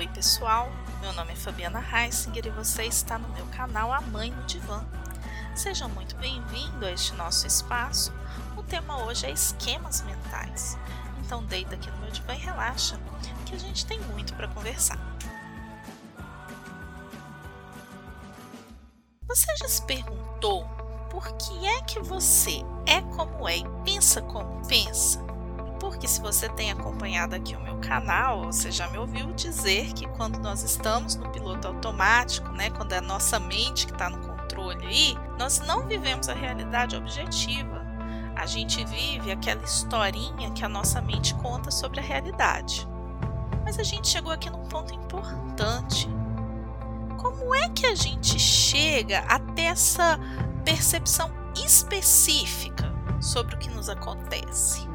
Oi pessoal, meu nome é Fabiana Heisinger e você está no meu canal A Mãe no Divã. Seja muito bem-vindo a este nosso espaço. O tema hoje é esquemas mentais. Então deita aqui no meu divã e relaxa, que a gente tem muito para conversar. Você já se perguntou por que é que você é como é e pensa como pensa? Porque se você tem acompanhado aqui o meu canal, você já me ouviu dizer que quando nós estamos no piloto automático, né, quando é a nossa mente que está no controle aí, nós não vivemos a realidade objetiva. A gente vive aquela historinha que a nossa mente conta sobre a realidade. Mas a gente chegou aqui num ponto importante. Como é que a gente chega até essa percepção específica sobre o que nos acontece?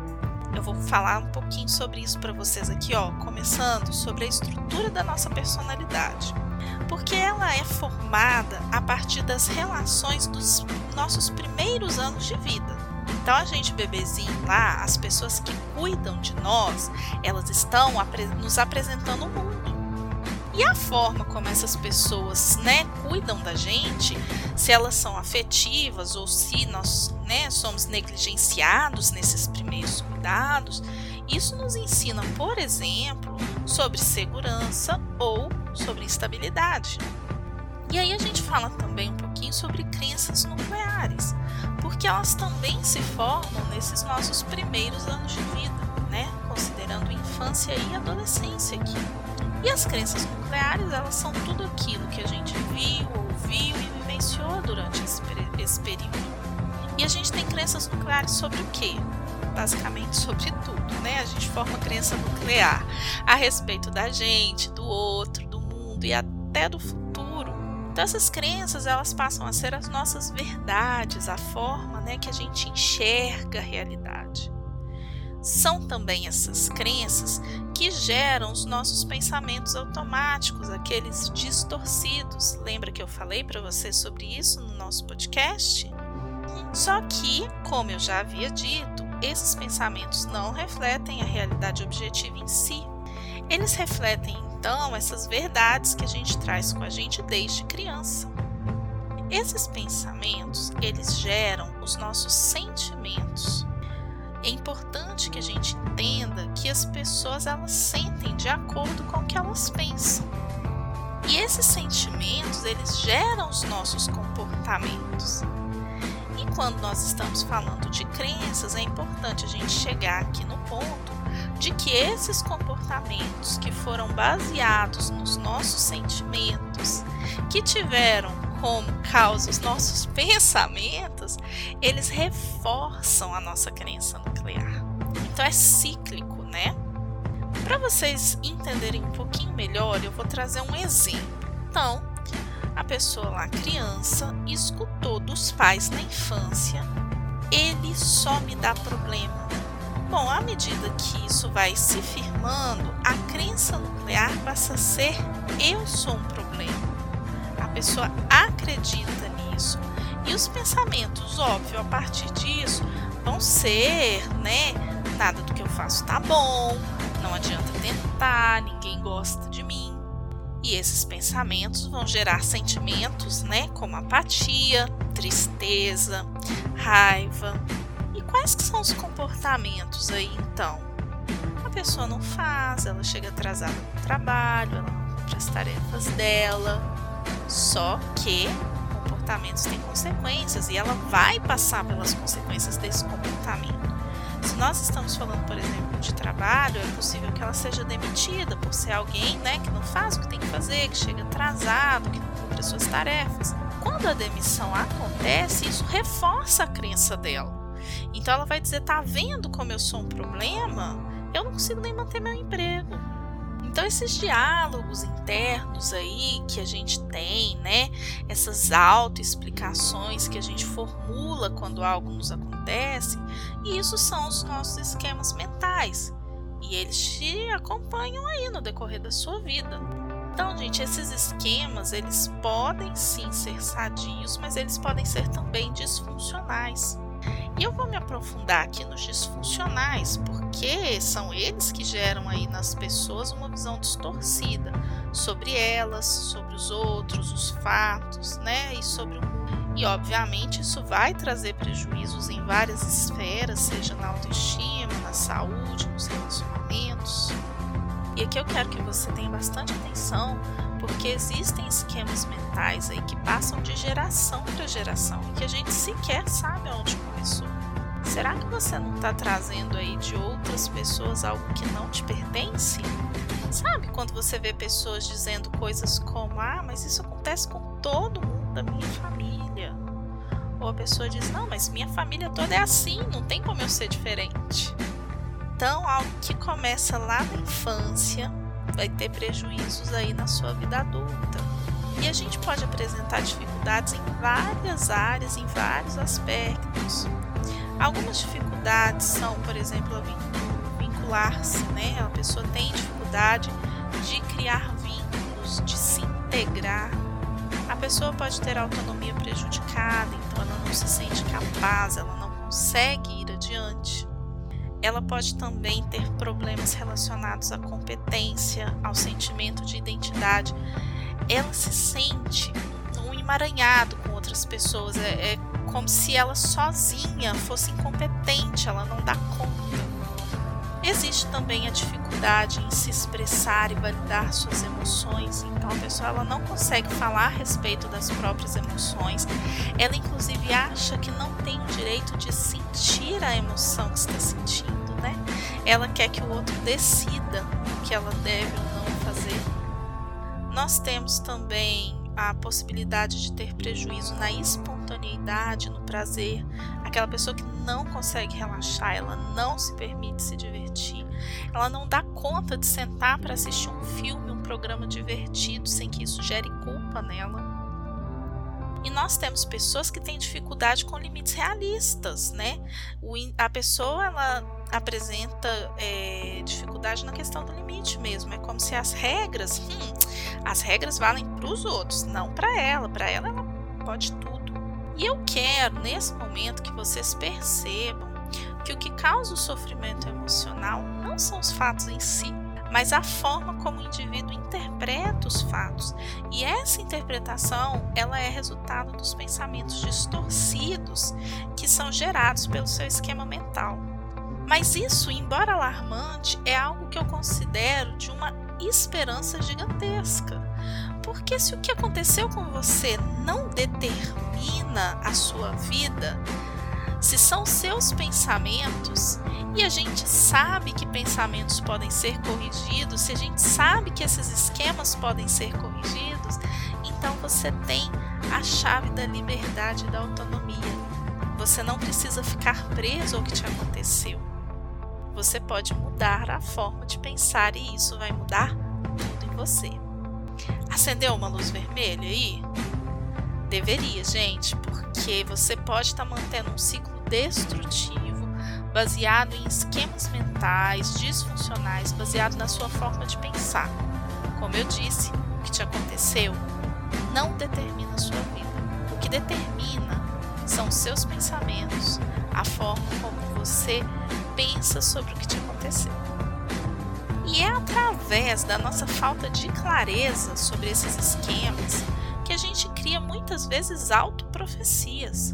Eu vou falar um pouquinho sobre isso para vocês aqui, ó, começando sobre a estrutura da nossa personalidade. Porque ela é formada a partir das relações dos nossos primeiros anos de vida. Então a gente bebezinho lá, as pessoas que cuidam de nós, elas estão nos apresentando o mundo. E a forma como essas pessoas, né, cuidam da gente, se elas são afetivas ou se nós, né, somos negligenciados nesses primeiros cuidados, isso nos ensina, por exemplo, sobre segurança ou sobre estabilidade. E aí a gente fala também um pouquinho sobre crenças nucleares, porque elas também se formam nesses nossos primeiros anos de vida, né, considerando infância e adolescência aqui. E as crenças nucleares, elas são tudo aquilo que a gente viu, ouviu e vivenciou durante esse, esse período. E a gente tem crenças nucleares sobre o quê? Basicamente sobre tudo, né? A gente forma crença nuclear a respeito da gente, do outro, do mundo e até do futuro. Então essas crenças, elas passam a ser as nossas verdades, a forma, né, que a gente enxerga a realidade são também essas crenças que geram os nossos pensamentos automáticos, aqueles distorcidos. Lembra que eu falei para você sobre isso no nosso podcast? Só que, como eu já havia dito, esses pensamentos não refletem a realidade objetiva em si. Eles refletem então essas verdades que a gente traz com a gente desde criança. Esses pensamentos, eles geram os nossos sentimentos é importante que a gente entenda que as pessoas elas sentem de acordo com o que elas pensam. E esses sentimentos, eles geram os nossos comportamentos. E quando nós estamos falando de crenças, é importante a gente chegar aqui no ponto de que esses comportamentos que foram baseados nos nossos sentimentos, que tiveram como causa os nossos pensamentos, eles reforçam a nossa crença nuclear. Então é cíclico, né? Para vocês entenderem um pouquinho melhor, eu vou trazer um exemplo. Então, a pessoa lá, criança, escutou dos pais na infância: ele só me dá problema. Bom, à medida que isso vai se firmando, a crença nuclear passa a ser: eu sou um problema pessoa acredita nisso. E os pensamentos, óbvio, a partir disso, vão ser, né? Nada do que eu faço tá bom, não adianta tentar, ninguém gosta de mim. E esses pensamentos vão gerar sentimentos, né? Como apatia, tristeza, raiva. E quais que são os comportamentos aí então? A pessoa não faz, ela chega atrasada no trabalho, ela não cumpre as tarefas dela, só que comportamentos têm consequências e ela vai passar pelas consequências desse comportamento. Se nós estamos falando, por exemplo, de trabalho, é possível que ela seja demitida por ser alguém né, que não faz o que tem que fazer, que chega atrasado, que não cumpre as suas tarefas. Quando a demissão acontece, isso reforça a crença dela. Então ela vai dizer: tá vendo como eu sou um problema? Eu não consigo nem manter meu emprego. Então esses diálogos internos aí que a gente tem, né? Essas autoexplicações que a gente formula quando algo nos acontece, isso são os nossos esquemas mentais. E eles te acompanham aí no decorrer da sua vida. Então, gente, esses esquemas, eles podem sim ser sadios, mas eles podem ser também disfuncionais. E eu vou me aprofundar aqui nos disfuncionais, porque são eles que geram aí nas pessoas uma visão distorcida sobre elas, sobre os outros, os fatos, né, e sobre o mundo. E obviamente isso vai trazer prejuízos em várias esferas, seja na autoestima, na saúde, nos relacionamentos. E aqui eu quero que você tenha bastante atenção, porque existem esquemas mentais aí que passam de geração para geração e que a gente sequer sabe onde começou. Será que você não está trazendo aí de outras pessoas algo que não te pertence? Sabe quando você vê pessoas dizendo coisas como: Ah, mas isso acontece com todo mundo da minha família. Ou a pessoa diz: Não, mas minha família toda é assim, não tem como eu ser diferente. Então, algo que começa lá na infância vai ter prejuízos aí na sua vida adulta. E a gente pode apresentar dificuldades em várias áreas, em vários aspectos. Algumas dificuldades são, por exemplo, vincular-se, né? A pessoa tem dificuldade de criar vínculos, de se integrar. A pessoa pode ter autonomia prejudicada, então ela não se sente capaz, ela não consegue ir adiante ela pode também ter problemas relacionados à competência, ao sentimento de identidade. Ela se sente um emaranhado com outras pessoas, é, é como se ela sozinha fosse incompetente, ela não dá conta. Existe também a dificuldade em se expressar e validar suas emoções. Então a pessoa ela não consegue falar a respeito das próprias emoções. Ela inclusive acha que não tem o direito de sentir a emoção que está sentindo, né? Ela quer que o outro decida o que ela deve ou. Nós temos também a possibilidade de ter prejuízo na espontaneidade, no prazer, aquela pessoa que não consegue relaxar, ela não se permite se divertir, ela não dá conta de sentar para assistir um filme, um programa divertido sem que isso gere culpa nela. E nós temos pessoas que têm dificuldade com limites realistas, né? O, a pessoa ela apresenta é, dificuldade na questão do limite mesmo. É como se as regras, hum, as regras valem para os outros, não para ela. Para ela, ela pode tudo. E eu quero nesse momento que vocês percebam que o que causa o sofrimento emocional não são os fatos em si, mas a forma como o indivíduo interpreta os fatos. E essa interpretação, ela é resultado dos pensamentos distorcidos que são gerados pelo seu esquema mental. Mas isso, embora alarmante, é algo que eu considero de uma esperança gigantesca. Porque se o que aconteceu com você não determina a sua vida, se são seus pensamentos, e a gente sabe que pensamentos podem ser corrigidos, se a gente sabe que esses esquemas podem ser corrigidos, então você tem a chave da liberdade e da autonomia. Você não precisa ficar preso ao que te aconteceu. Você pode mudar a forma de pensar e isso vai mudar tudo em você. Acendeu uma luz vermelha aí? Deveria, gente, porque você pode estar mantendo um ciclo destrutivo baseado em esquemas mentais disfuncionais, baseado na sua forma de pensar. Como eu disse, o que te aconteceu não determina a sua vida. O que determina são seus pensamentos, a forma como você pensa sobre o que te aconteceu. E é através da nossa falta de clareza sobre esses esquemas que a gente cria muitas vezes autoprofecias.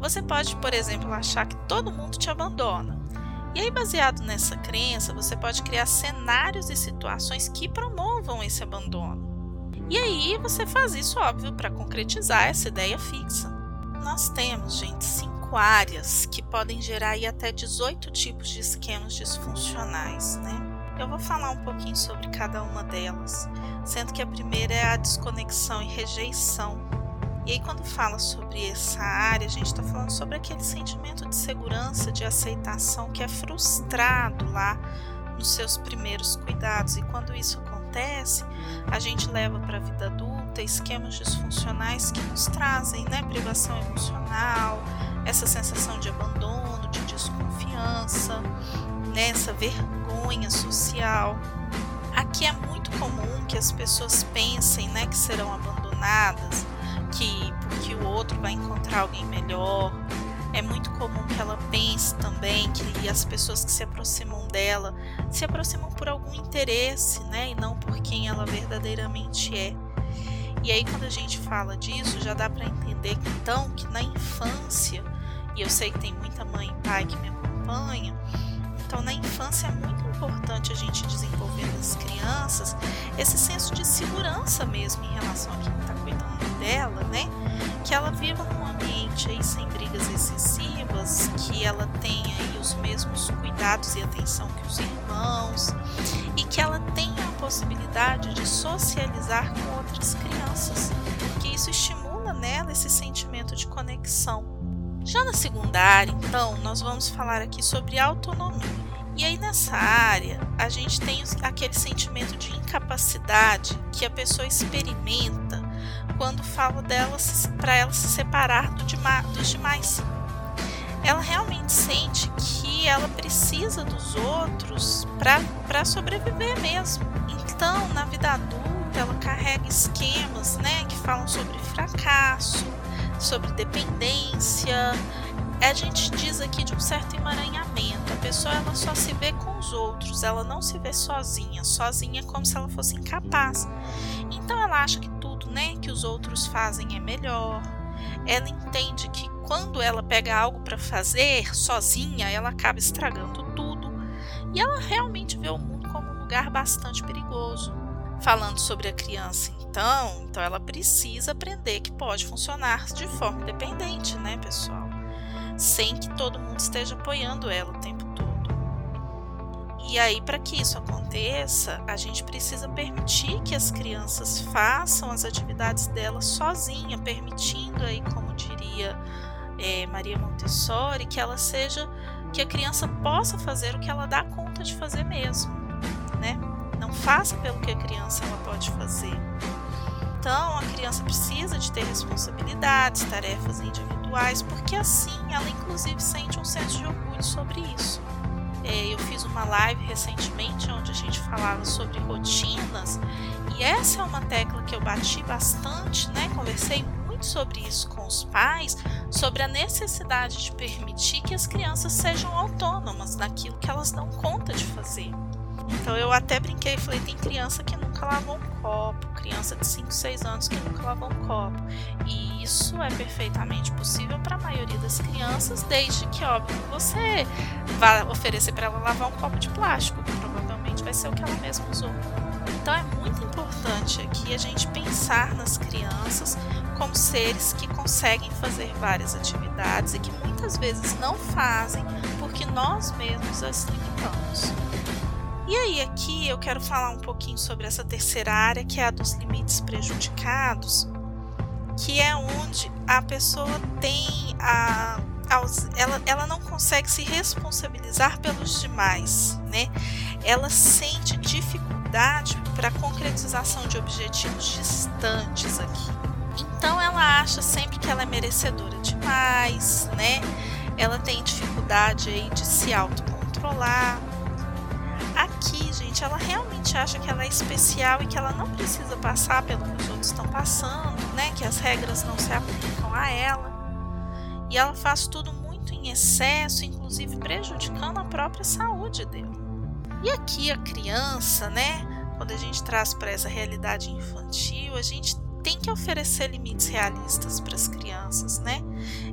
Você pode, por exemplo, achar que todo mundo te abandona. E aí, baseado nessa crença, você pode criar cenários e situações que promovam esse abandono. E aí você faz isso, óbvio, para concretizar essa ideia fixa. Nós temos, gente, cinco áreas que podem gerar aí até 18 tipos de esquemas disfuncionais, né? Eu vou falar um pouquinho sobre cada uma delas, sendo que a primeira é a desconexão e rejeição. E aí, quando fala sobre essa área, a gente está falando sobre aquele sentimento de segurança, de aceitação que é frustrado lá nos seus primeiros cuidados. E quando isso acontece, a gente leva para a vida adulta esquemas disfuncionais que nos trazem né, privação emocional, essa sensação de abandono, de desconfiança, né, essa vergonha social. Aqui é muito comum que as pessoas pensem né, que serão abandonadas, que porque o outro vai encontrar alguém melhor. É muito comum que ela pense também que as pessoas que se aproximam dela se aproximam por algum interesse, né? E não por quem ela verdadeiramente é. E aí quando a gente fala disso, já dá para entender então que na infância, e eu sei que tem muita mãe e pai que me acompanha, então na infância é muito importante a gente desenvolver nas crianças esse senso de segurança mesmo em relação a quem está cuidando dela, né? Que ela viva num ambiente aí sem brigas excessivas, que ela tenha os mesmos cuidados e atenção que os irmãos e que ela tenha a possibilidade de socializar com outras crianças, porque isso estimula nela esse sentimento de conexão. Já na segunda área, então, nós vamos falar aqui sobre autonomia. E aí nessa área, a gente tem aquele sentimento de incapacidade que a pessoa experimenta quando fala dela para ela se separar do dos demais. Ela realmente sente que ela precisa dos outros para sobreviver mesmo. Então, na vida adulta, ela carrega esquemas né, que falam sobre fracasso, sobre dependência, a gente diz aqui de um certo emaranhamento. A pessoa ela só se vê com os outros, ela não se vê sozinha. Sozinha é como se ela fosse incapaz. Então ela acha que tudo, né, que os outros fazem é melhor. Ela entende que quando ela pega algo para fazer sozinha, ela acaba estragando tudo. E ela realmente vê o mundo como um lugar bastante perigoso. Falando sobre a criança, então, então ela precisa aprender que pode funcionar de forma independente, né, pessoal? Sem que todo mundo esteja apoiando ela o tempo todo. E aí, para que isso aconteça, a gente precisa permitir que as crianças façam as atividades delas sozinha, permitindo aí, como diria é, Maria Montessori, que ela seja, que a criança possa fazer o que ela dá conta de fazer mesmo, né? Não faça pelo que a criança ela pode fazer. Então, a criança precisa de ter responsabilidades, tarefas individuais, porque assim ela, inclusive, sente um senso de orgulho sobre isso. É, eu fiz uma live recentemente onde a gente falava sobre rotinas, e essa é uma tecla que eu bati bastante, né? Conversei muito sobre isso com os pais, sobre a necessidade de permitir que as crianças sejam autônomas naquilo que elas dão conta de fazer. Então eu até brinquei e falei: tem criança que nunca lavou um copo, criança de 5, 6 anos que nunca lavou um copo. E isso é perfeitamente possível para a maioria das crianças, desde que, óbvio, você vá oferecer para ela lavar um copo de plástico, que provavelmente vai ser o que ela mesma usou. Então é muito importante aqui a gente pensar nas crianças como seres que conseguem fazer várias atividades e que muitas vezes não fazem porque nós mesmos as limitamos. E aí, aqui eu quero falar um pouquinho sobre essa terceira área, que é a dos limites prejudicados, que é onde a pessoa tem a. Ela, ela não consegue se responsabilizar pelos demais, né? Ela sente dificuldade para a concretização de objetivos distantes aqui. Então ela acha sempre que ela é merecedora demais, né? Ela tem dificuldade aí de se autocontrolar, aqui, gente, ela realmente acha que ela é especial e que ela não precisa passar pelo que os outros estão passando, né? Que as regras não se aplicam a ela. E ela faz tudo muito em excesso, inclusive prejudicando a própria saúde dela. E aqui a criança, né? Quando a gente traz para essa realidade infantil, a gente tem que oferecer limites realistas para as crianças, né?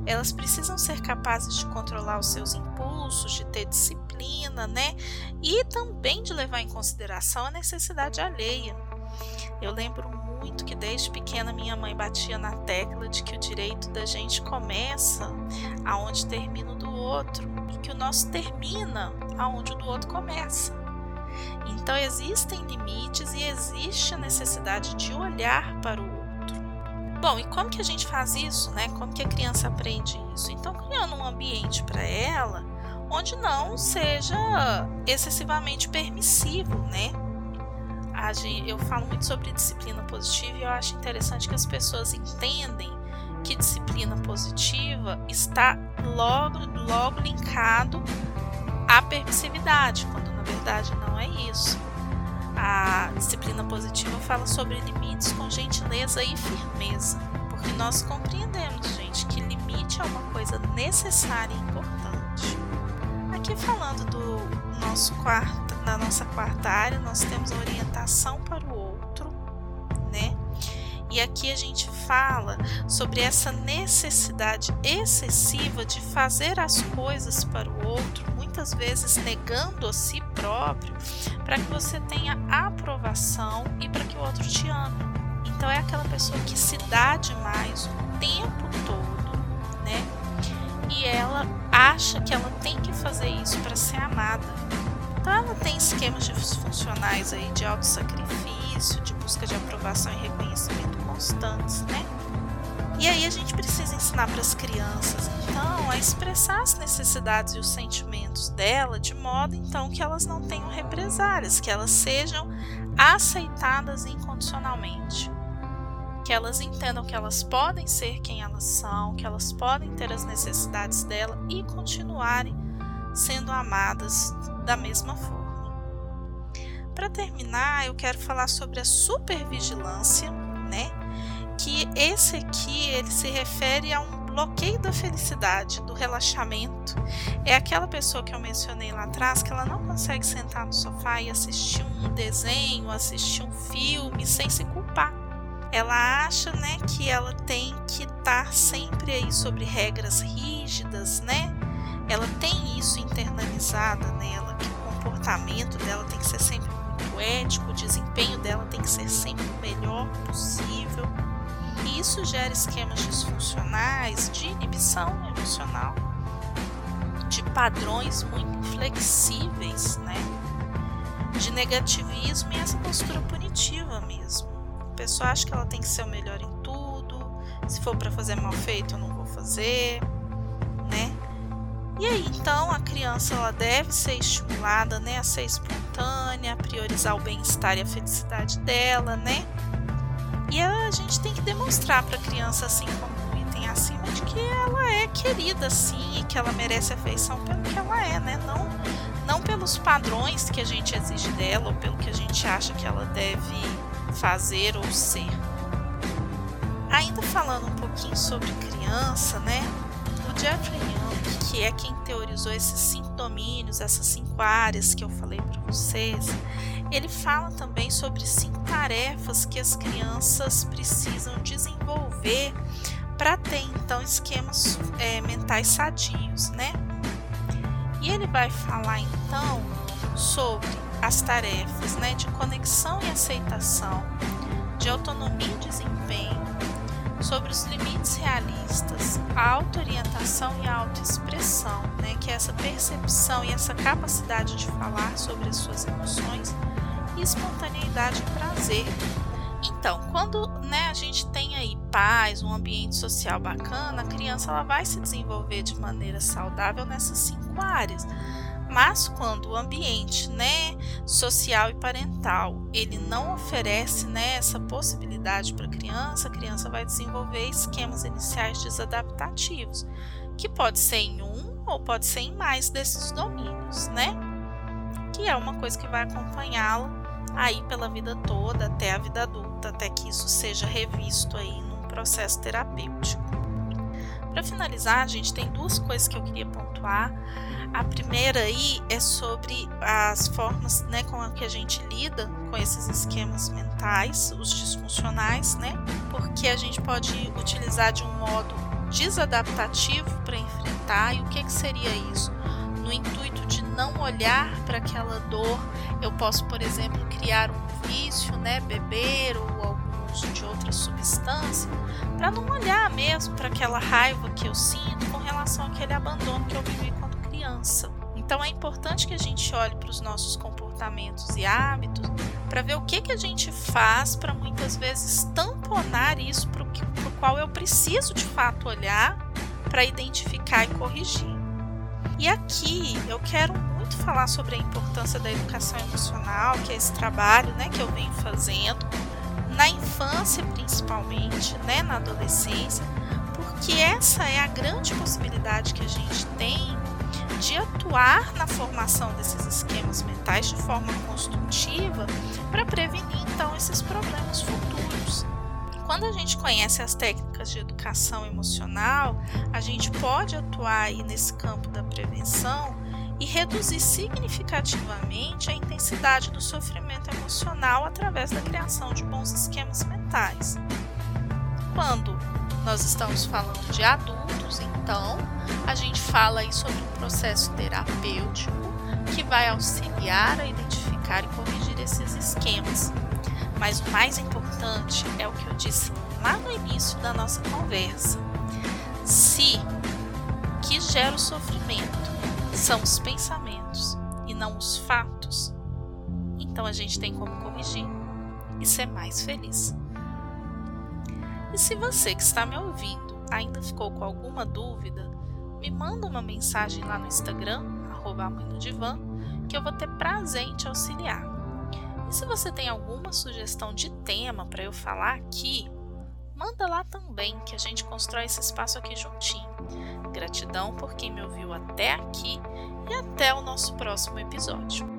Elas precisam ser capazes de controlar os seus impulsos, de ter disciplina, né? E também de levar em consideração a necessidade alheia. Eu lembro muito que desde pequena minha mãe batia na tecla de que o direito da gente começa aonde termina o do outro e que o nosso termina aonde o do outro começa. Então existem limites e existe a necessidade de olhar para o Bom, e como que a gente faz isso, né? Como que a criança aprende isso? Então, criando um ambiente para ela onde não seja excessivamente permissivo, né? Eu falo muito sobre disciplina positiva e eu acho interessante que as pessoas entendem que disciplina positiva está logo, logo linkado à permissividade, quando na verdade não é isso. A disciplina positiva fala sobre limites com gentileza e firmeza, Porque nós compreendemos, gente, que limite é uma coisa necessária e importante. Aqui falando do nosso quarto, da nossa quarta área, nós temos a orientação para o outro, né? E aqui a gente fala sobre essa necessidade excessiva de fazer as coisas para o outro, muitas vezes negando a si próprio, para que você tenha aprovação e para que o outro te ame. Então é aquela pessoa que se dá demais o tempo todo, acha que ela tem que fazer isso para ser amada. Então ela tem esquemas disfuncionais aí de auto-sacrifício, de busca de aprovação e reconhecimento constantes, né? E aí a gente precisa ensinar para as crianças, então, a expressar as necessidades e os sentimentos dela de modo então que elas não tenham represálias, que elas sejam aceitadas incondicionalmente. Que elas entendam que elas podem ser quem elas são, que elas podem ter as necessidades dela e continuarem sendo amadas da mesma forma. Para terminar, eu quero falar sobre a supervigilância, né? que esse aqui ele se refere a um bloqueio da felicidade, do relaxamento. É aquela pessoa que eu mencionei lá atrás que ela não consegue sentar no sofá e assistir um desenho, assistir um filme sem se culpar. Ela acha, né, que ela tem que estar sempre aí sobre regras rígidas, né? Ela tem isso internalizada nela, que o comportamento dela tem que ser sempre muito ético, o desempenho dela tem que ser sempre o melhor possível e isso gera esquemas disfuncionais de inibição emocional, de padrões muito inflexíveis, né? de negativismo e essa postura punitiva mesmo. Pessoa acha que ela tem que ser o melhor em tudo, se for para fazer mal feito, eu não vou fazer, né? E aí, então, a criança ela deve ser estimulada, né, a ser espontânea, a priorizar o bem-estar e a felicidade dela, né? E a gente tem que demonstrar para a criança, assim como um item acima, de que ela é querida, sim, e que ela merece afeição pelo que ela é, né? Não, não pelos padrões que a gente exige dela ou pelo que a gente acha que ela deve fazer ou ser. Ainda falando um pouquinho sobre criança, né? O Jeffrey Young, que é quem teorizou esses cinco domínios, essas cinco áreas que eu falei para vocês, ele fala também sobre cinco tarefas que as crianças precisam desenvolver para ter então esquemas é, mentais sadios, né? E ele vai falar então sobre as tarefas né, de conexão e aceitação, de autonomia e desempenho, sobre os limites realistas, a auto-orientação e a autoexpressão, né, que é essa percepção e essa capacidade de falar sobre as suas emoções e espontaneidade e prazer. Então, quando né, a gente tem aí paz, um ambiente social bacana, a criança ela vai se desenvolver de maneira saudável nessas cinco áreas. Mas quando o ambiente, né, social e parental, ele não oferece, né, essa possibilidade para a criança, a criança vai desenvolver esquemas iniciais desadaptativos, que pode ser em um ou pode ser em mais desses domínios, né? Que é uma coisa que vai acompanhá-la aí pela vida toda, até a vida adulta, até que isso seja revisto aí num processo terapêutico. Para finalizar, gente tem duas coisas que eu queria pontuar. A primeira aí é sobre as formas né, com que a gente lida com esses esquemas mentais, os disfuncionais, né? Porque a gente pode utilizar de um modo desadaptativo para enfrentar. E o que, que seria isso? No intuito de não olhar para aquela dor, eu posso, por exemplo, criar um vício, né? Beber ou algum uso de outra substância, para não olhar mesmo para aquela raiva que eu sinto com relação àquele abandono que eu vivi criança. Então é importante que a gente olhe para os nossos comportamentos e hábitos para ver o que, que a gente faz para muitas vezes tamponar isso para o qual eu preciso de fato olhar para identificar e corrigir. E aqui eu quero muito falar sobre a importância da educação emocional, que é esse trabalho né, que eu venho fazendo, na infância principalmente, né, na adolescência, porque essa é a grande possibilidade que a gente tem de atuar na formação desses esquemas mentais de forma construtiva para prevenir então esses problemas futuros. Quando a gente conhece as técnicas de educação emocional, a gente pode atuar aí nesse campo da prevenção e reduzir significativamente a intensidade do sofrimento emocional através da criação de bons esquemas mentais. Quando nós estamos falando de adultos, então a gente fala aí sobre um processo terapêutico que vai auxiliar a identificar e corrigir esses esquemas. Mas o mais importante é o que eu disse lá no início da nossa conversa. Se o que gera o sofrimento são os pensamentos e não os fatos, então a gente tem como corrigir e ser mais feliz. E se você que está me ouvindo ainda ficou com alguma dúvida, me manda uma mensagem lá no Instagram, arroba que eu vou ter prazer em te auxiliar. E se você tem alguma sugestão de tema para eu falar aqui, manda lá também, que a gente constrói esse espaço aqui juntinho. Gratidão por quem me ouviu até aqui e até o nosso próximo episódio.